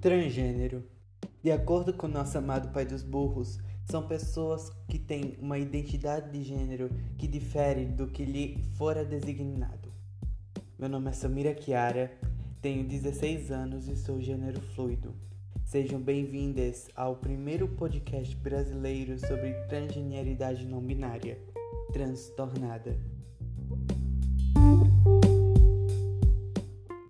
Transgênero. De acordo com nosso amado Pai dos Burros, são pessoas que têm uma identidade de gênero que difere do que lhe fora designado. Meu nome é Samira Chiara, tenho 16 anos e sou gênero fluido. Sejam bem-vindas ao primeiro podcast brasileiro sobre transgeneridade não binária, Transtornada.